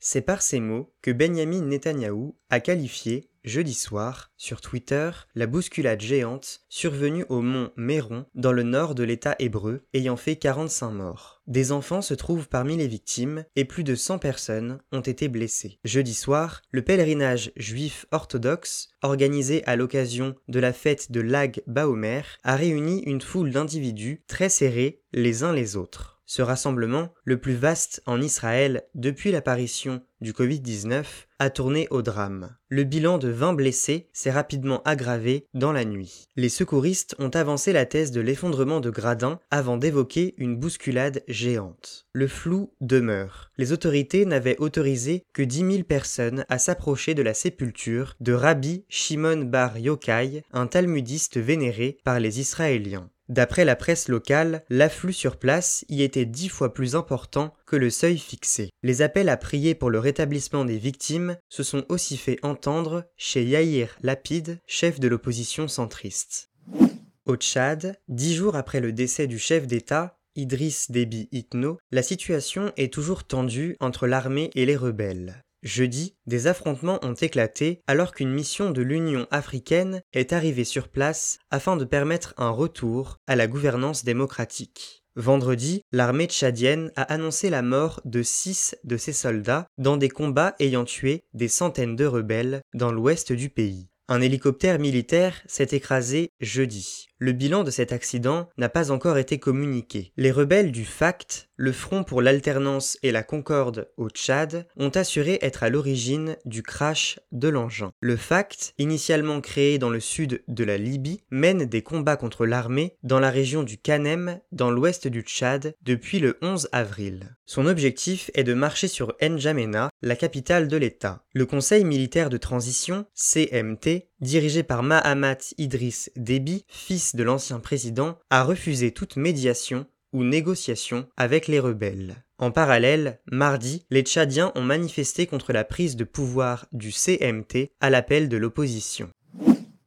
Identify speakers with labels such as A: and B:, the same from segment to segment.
A: C'est par ces mots que Benjamin Netanyahou a qualifié, jeudi soir, sur Twitter, la bousculade géante survenue au mont Méron dans le nord de l'État hébreu, ayant fait 45 morts. Des enfants se trouvent parmi les victimes et plus de 100 personnes ont été blessées. Jeudi soir, le pèlerinage juif orthodoxe, organisé à l'occasion de la fête de Lag Baomer, a réuni une foule d'individus très serrés les uns les autres. Ce rassemblement, le plus vaste en Israël depuis l'apparition du Covid-19, a tourné au drame. Le bilan de 20 blessés s'est rapidement aggravé dans la nuit. Les secouristes ont avancé la thèse de l'effondrement de gradins avant d'évoquer une bousculade géante. Le flou demeure. Les autorités n'avaient autorisé que 10 000 personnes à s'approcher de la sépulture de Rabbi Shimon Bar Yochai, un talmudiste vénéré par les Israéliens. D'après la presse locale, l'afflux sur place y était dix fois plus important que le seuil fixé. Les appels à prier pour le rétablissement des victimes se sont aussi fait entendre chez Yair Lapid, chef de l'opposition centriste. Au Tchad, dix jours après le décès du chef d'État, Idriss Déby Itno, la situation est toujours tendue entre l'armée et les rebelles. Jeudi, des affrontements ont éclaté alors qu'une mission de l'Union africaine est arrivée sur place afin de permettre un retour à la gouvernance démocratique. Vendredi, l'armée tchadienne a annoncé la mort de six de ses soldats dans des combats ayant tué des centaines de rebelles dans l'ouest du pays. Un hélicoptère militaire s'est écrasé jeudi. Le bilan de cet accident n'a pas encore été communiqué. Les rebelles du FACT, le Front pour l'alternance et la concorde au Tchad, ont assuré être à l'origine du crash de l'engin. Le FACT, initialement créé dans le sud de la Libye, mène des combats contre l'armée dans la région du Kanem, dans l'ouest du Tchad, depuis le 11 avril. Son objectif est de marcher sur N'Djamena, la capitale de l'État. Le Conseil militaire de transition, CMT, dirigé par Mahamat Idriss Déby, fils de l'ancien président, a refusé toute médiation ou négociation avec les rebelles. En parallèle, mardi, les Tchadiens ont manifesté contre la prise de pouvoir du CMT à l'appel de l'opposition.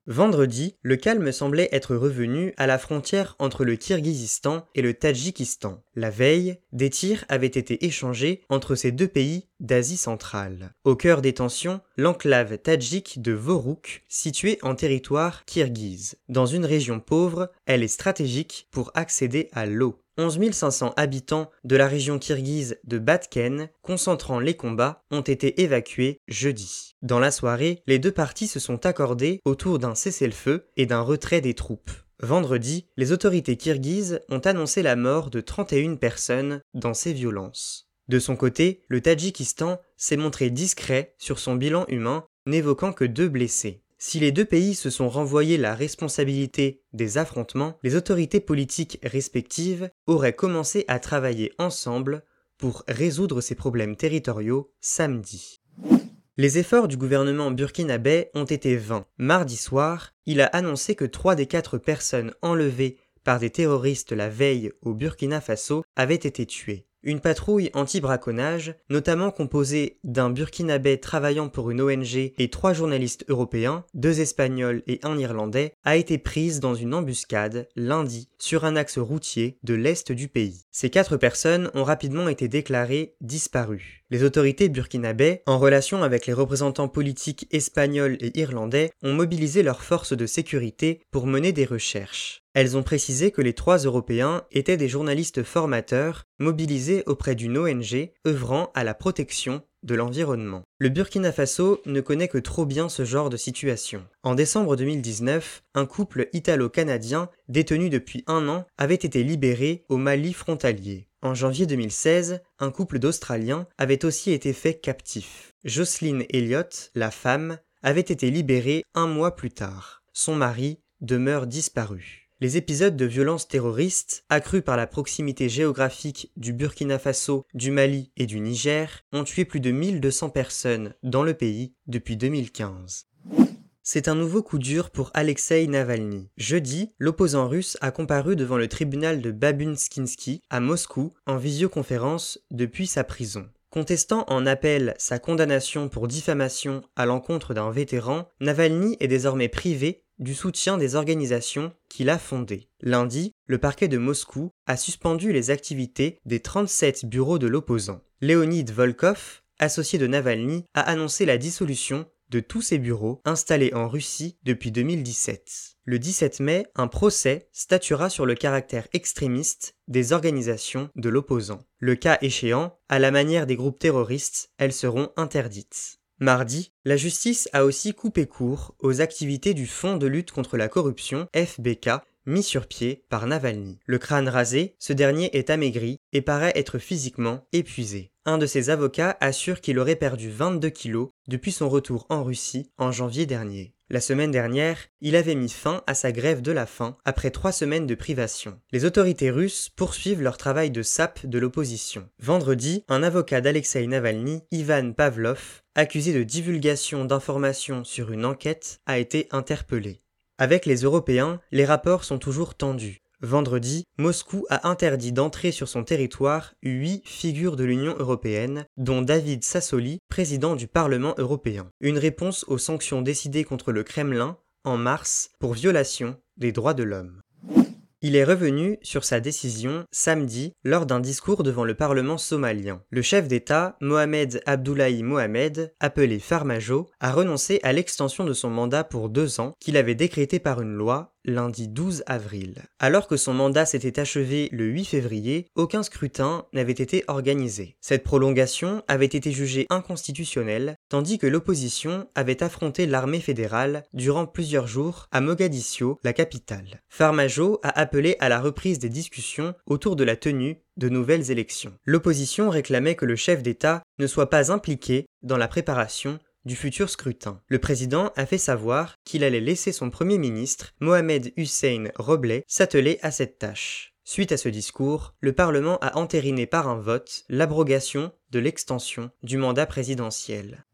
A: Vendredi, le calme semblait être revenu à la frontière entre le Kirghizistan et le Tadjikistan. La veille, des tirs avaient été échangés entre ces deux pays d'Asie centrale. Au cœur des tensions, l'enclave tadjik de Voruk, située en territoire kirghize. Dans une région pauvre, elle est stratégique pour accéder à l'eau. 11 500 habitants de la région kirghize de Batken, concentrant les combats, ont été évacués jeudi. Dans la soirée, les deux parties se sont accordées autour d'un cessez-le-feu et d'un retrait des troupes. Vendredi, les autorités kirghizes ont annoncé la mort de 31 personnes dans ces violences. De son côté, le Tadjikistan s'est montré discret sur son bilan humain, n'évoquant que deux blessés. Si les deux pays se sont renvoyés la responsabilité des affrontements, les autorités politiques respectives auraient commencé à travailler ensemble pour résoudre ces problèmes territoriaux samedi. Les efforts du gouvernement burkinabé ont été vains. Mardi soir, il a annoncé que trois des quatre personnes enlevées par des terroristes la veille au Burkina Faso avaient été tuées. Une patrouille anti-braconnage, notamment composée d'un Burkinabé travaillant pour une ONG et trois journalistes européens, deux Espagnols et un Irlandais, a été prise dans une embuscade lundi sur un axe routier de l'est du pays. Ces quatre personnes ont rapidement été déclarées disparues. Les autorités burkinabè, en relation avec les représentants politiques espagnols et irlandais, ont mobilisé leurs forces de sécurité pour mener des recherches. Elles ont précisé que les trois Européens étaient des journalistes formateurs mobilisés auprès d'une ONG œuvrant à la protection de l'environnement. Le Burkina Faso ne connaît que trop bien ce genre de situation. En décembre 2019, un couple italo-canadien détenu depuis un an avait été libéré au Mali frontalier. En janvier 2016, un couple d'Australiens avait aussi été fait captif. Jocelyn Elliott, la femme, avait été libérée un mois plus tard. Son mari demeure disparu. Les épisodes de violence terroristes, accrus par la proximité géographique du Burkina Faso, du Mali et du Niger, ont tué plus de 1200 personnes dans le pays depuis 2015. C'est un nouveau coup dur pour Alexei Navalny. Jeudi, l'opposant russe a comparu devant le tribunal de Babunskinsky à Moscou en visioconférence depuis sa prison. Contestant en appel sa condamnation pour diffamation à l'encontre d'un vétéran, Navalny est désormais privé du soutien des organisations qu'il a fondées. Lundi, le parquet de Moscou a suspendu les activités des 37 bureaux de l'opposant. Leonid Volkov, associé de Navalny, a annoncé la dissolution de tous ces bureaux installés en Russie depuis 2017. Le 17 mai, un procès statuera sur le caractère extrémiste des organisations de l'opposant. Le cas échéant, à la manière des groupes terroristes, elles seront interdites. Mardi, la justice a aussi coupé court aux activités du Fonds de lutte contre la corruption, FBK, mis sur pied par Navalny. Le crâne rasé, ce dernier est amaigri et paraît être physiquement épuisé. Un de ses avocats assure qu'il aurait perdu 22 kilos depuis son retour en Russie en janvier dernier. La semaine dernière, il avait mis fin à sa grève de la faim après trois semaines de privation. Les autorités russes poursuivent leur travail de sape de l'opposition. Vendredi, un avocat d'Alexei Navalny, Ivan Pavlov, accusé de divulgation d'informations sur une enquête, a été interpellé. Avec les Européens, les rapports sont toujours tendus. Vendredi, Moscou a interdit d'entrer sur son territoire huit figures de l'Union européenne, dont David Sassoli, président du Parlement européen. Une réponse aux sanctions décidées contre le Kremlin en mars pour violation des droits de l'homme. Il est revenu sur sa décision samedi lors d'un discours devant le Parlement somalien. Le chef d'État, Mohamed Abdullahi Mohamed, appelé Farmajo, a renoncé à l'extension de son mandat pour deux ans qu'il avait décrété par une loi lundi 12 avril. Alors que son mandat s'était achevé le 8 février, aucun scrutin n'avait été organisé. Cette prolongation avait été jugée inconstitutionnelle, tandis que l'opposition avait affronté l'armée fédérale durant plusieurs jours à Mogadiscio, la capitale. Farmajo a appelé à la reprise des discussions autour de la tenue de nouvelles élections. L'opposition réclamait que le chef d'État ne soit pas impliqué dans la préparation du futur scrutin. Le président a fait savoir qu'il allait laisser son premier ministre, Mohamed Hussein Robleh, s'atteler à cette tâche. Suite à ce discours, le Parlement a entériné par un vote l'abrogation de l'extension du mandat présidentiel.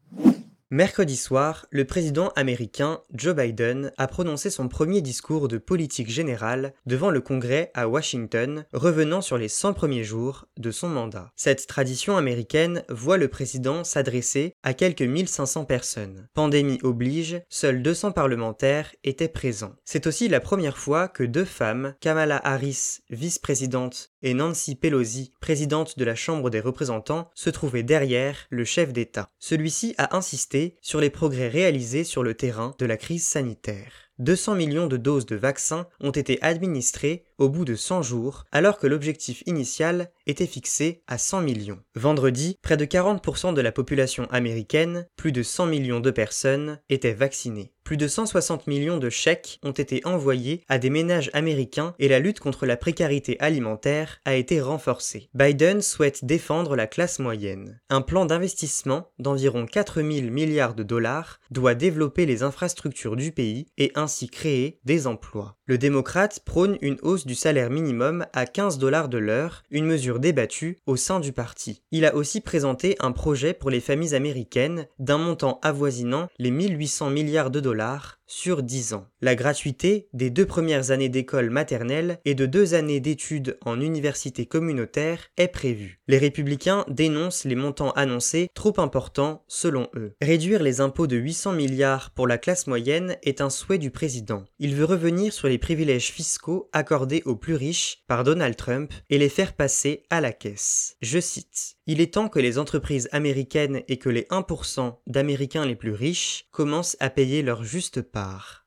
A: Mercredi soir, le président américain Joe Biden a prononcé son premier discours de politique générale devant le Congrès à Washington, revenant sur les 100 premiers jours de son mandat. Cette tradition américaine voit le président s'adresser à quelques 1500 personnes. Pandémie oblige, seuls 200 parlementaires étaient présents. C'est aussi la première fois que deux femmes, Kamala Harris, vice-présidente, et Nancy Pelosi, présidente de la Chambre des représentants, se trouvaient derrière le chef d'État. Celui-ci a insisté sur les progrès réalisés sur le terrain de la crise sanitaire. 200 millions de doses de vaccins ont été administrées au bout de 100 jours, alors que l'objectif initial était fixé à 100 millions. Vendredi, près de 40% de la population américaine, plus de 100 millions de personnes, étaient vaccinées. Plus de 160 millions de chèques ont été envoyés à des ménages américains et la lutte contre la précarité alimentaire a été renforcée. Biden souhaite défendre la classe moyenne. Un plan d'investissement d'environ 4 000 milliards de dollars doit développer les infrastructures du pays et ainsi créer des emplois. Le démocrate prône une hausse du salaire minimum à 15 dollars de l'heure, une mesure débattue au sein du parti. Il a aussi présenté un projet pour les familles américaines d'un montant avoisinant les 1800 milliards de dollars sur 10 ans. La gratuité des deux premières années d'école maternelle et de deux années d'études en université communautaire est prévue. Les républicains dénoncent les montants annoncés trop importants selon eux. Réduire les impôts de 800 milliards pour la classe moyenne est un souhait du président. Il veut revenir sur les privilèges fiscaux accordés aux plus riches par Donald Trump et les faire passer à la caisse. Je cite il est temps que les entreprises américaines et que les 1% d'Américains les plus riches commencent à payer leur juste part.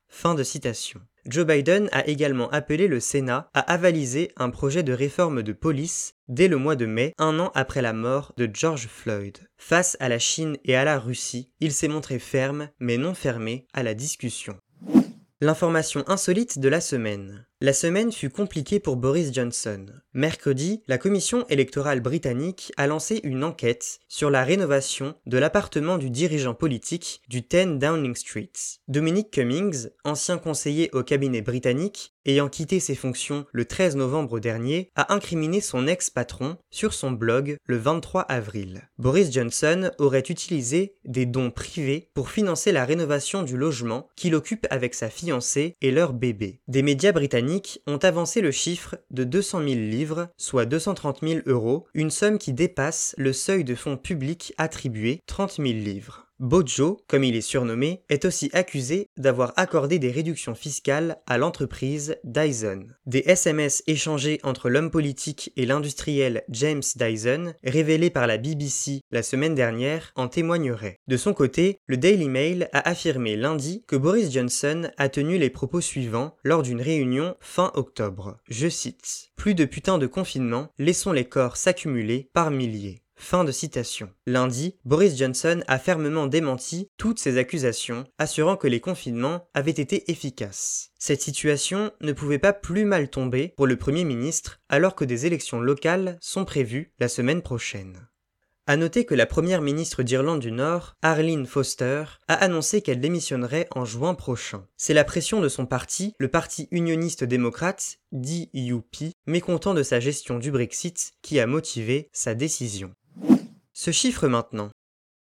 A: Joe Biden a également appelé le Sénat à avaliser un projet de réforme de police dès le mois de mai, un an après la mort de George Floyd. Face à la Chine et à la Russie, il s'est montré ferme mais non fermé à la discussion. L'information insolite de la semaine. La semaine fut compliquée pour Boris Johnson. Mercredi, la commission électorale britannique a lancé une enquête sur la rénovation de l'appartement du dirigeant politique du 10 Downing Street. Dominic Cummings, ancien conseiller au cabinet britannique, ayant quitté ses fonctions le 13 novembre dernier, a incriminé son ex-patron sur son blog le 23 avril. Boris Johnson aurait utilisé des dons privés pour financer la rénovation du logement qu'il occupe avec sa fiancée et leur bébé. Des médias britanniques ont avancé le chiffre de 200 000 livres soit 230 000 euros, une somme qui dépasse le seuil de fonds publics attribué 30 000 livres. Bojo, comme il est surnommé, est aussi accusé d'avoir accordé des réductions fiscales à l'entreprise Dyson. Des SMS échangés entre l'homme politique et l'industriel James Dyson, révélés par la BBC la semaine dernière, en témoigneraient. De son côté, le Daily Mail a affirmé lundi que Boris Johnson a tenu les propos suivants lors d'une réunion fin octobre. Je cite Plus de putain de confinement, laissons les corps s'accumuler par milliers. Fin de citation. Lundi, Boris Johnson a fermement démenti toutes ces accusations, assurant que les confinements avaient été efficaces. Cette situation ne pouvait pas plus mal tomber pour le Premier ministre alors que des élections locales sont prévues la semaine prochaine. À noter que la première ministre d'Irlande du Nord, Arlene Foster, a annoncé qu'elle démissionnerait en juin prochain. C'est la pression de son parti, le Parti unioniste démocrate, DUP, mécontent de sa gestion du Brexit, qui a motivé sa décision. Ce chiffre maintenant.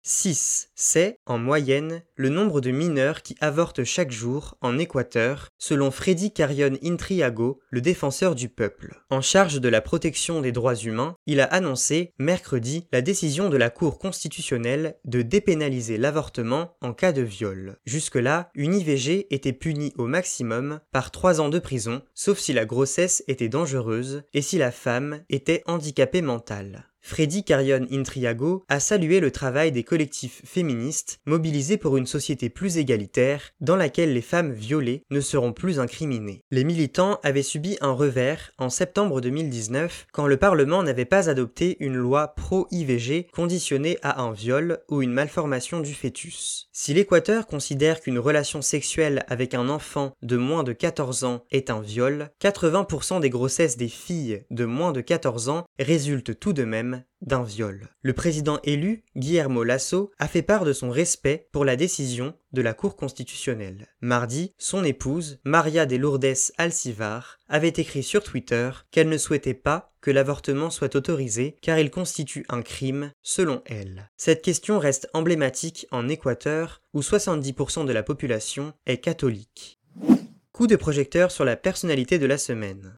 A: 6, c'est, en moyenne, le nombre de mineurs qui avortent chaque jour en Équateur, selon Freddy Carion Intriago, le défenseur du peuple. En charge de la protection des droits humains, il a annoncé, mercredi, la décision de la Cour constitutionnelle de dépénaliser l'avortement en cas de viol. Jusque-là, une IVG était punie au maximum par 3 ans de prison, sauf si la grossesse était dangereuse et si la femme était handicapée mentale. Freddy Carion Intriago a salué le travail des collectifs féministes mobilisés pour une société plus égalitaire dans laquelle les femmes violées ne seront plus incriminées. Les militants avaient subi un revers en septembre 2019 quand le Parlement n'avait pas adopté une loi pro-IVG conditionnée à un viol ou une malformation du fœtus. Si l'Équateur considère qu'une relation sexuelle avec un enfant de moins de 14 ans est un viol, 80% des grossesses des filles de moins de 14 ans résultent tout de même d'un viol. Le président élu, Guillermo Lasso, a fait part de son respect pour la décision de la Cour constitutionnelle. Mardi, son épouse, Maria de Lourdes Alcivar, avait écrit sur Twitter qu'elle ne souhaitait pas que l'avortement soit autorisé car il constitue un crime selon elle. Cette question reste emblématique en Équateur où 70% de la population est catholique. Coup de projecteur sur la personnalité de la semaine.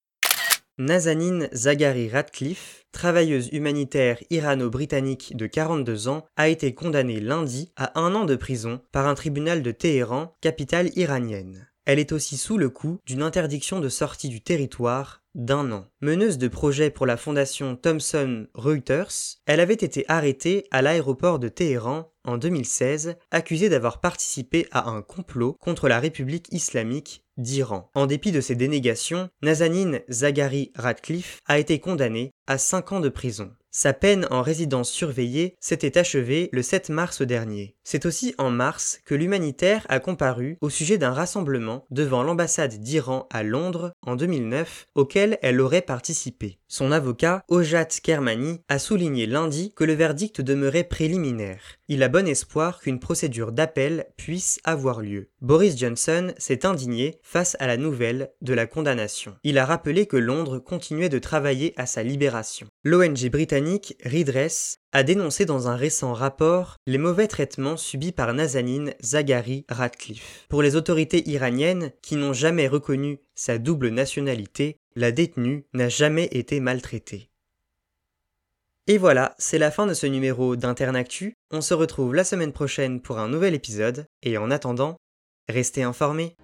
A: Nazanin Zaghari Radcliffe, travailleuse humanitaire irano-britannique de 42 ans, a été condamnée lundi à un an de prison par un tribunal de Téhéran, capitale iranienne. Elle est aussi sous le coup d'une interdiction de sortie du territoire d'un an. Meneuse de projet pour la fondation Thomson Reuters, elle avait été arrêtée à l'aéroport de Téhéran en 2016, accusée d'avoir participé à un complot contre la République islamique d'Iran. En dépit de ses dénégations, Nazanin Zaghari Radcliffe a été condamné à 5 ans de prison. Sa peine en résidence surveillée s'était achevée le 7 mars dernier. C'est aussi en mars que l'humanitaire a comparu au sujet d'un rassemblement devant l'ambassade d'Iran à Londres en 2009 auquel elle aurait participé. Son avocat, Ojat Kermani, a souligné lundi que le verdict demeurait préliminaire. Il a bon espoir qu'une procédure d'appel puisse avoir lieu. Boris Johnson s'est indigné face à la nouvelle de la condamnation. Il a rappelé que Londres continuait de travailler à sa libération. L'ONG britannique Redress a dénoncé dans un récent rapport les mauvais traitements subis par Nazanin Zaghari Radcliffe. Pour les autorités iraniennes qui n'ont jamais reconnu sa double nationalité, la détenue n'a jamais été maltraitée. Et voilà, c'est la fin de ce numéro d'Internactu. On se retrouve la semaine prochaine pour un nouvel épisode, et en attendant, restez informés.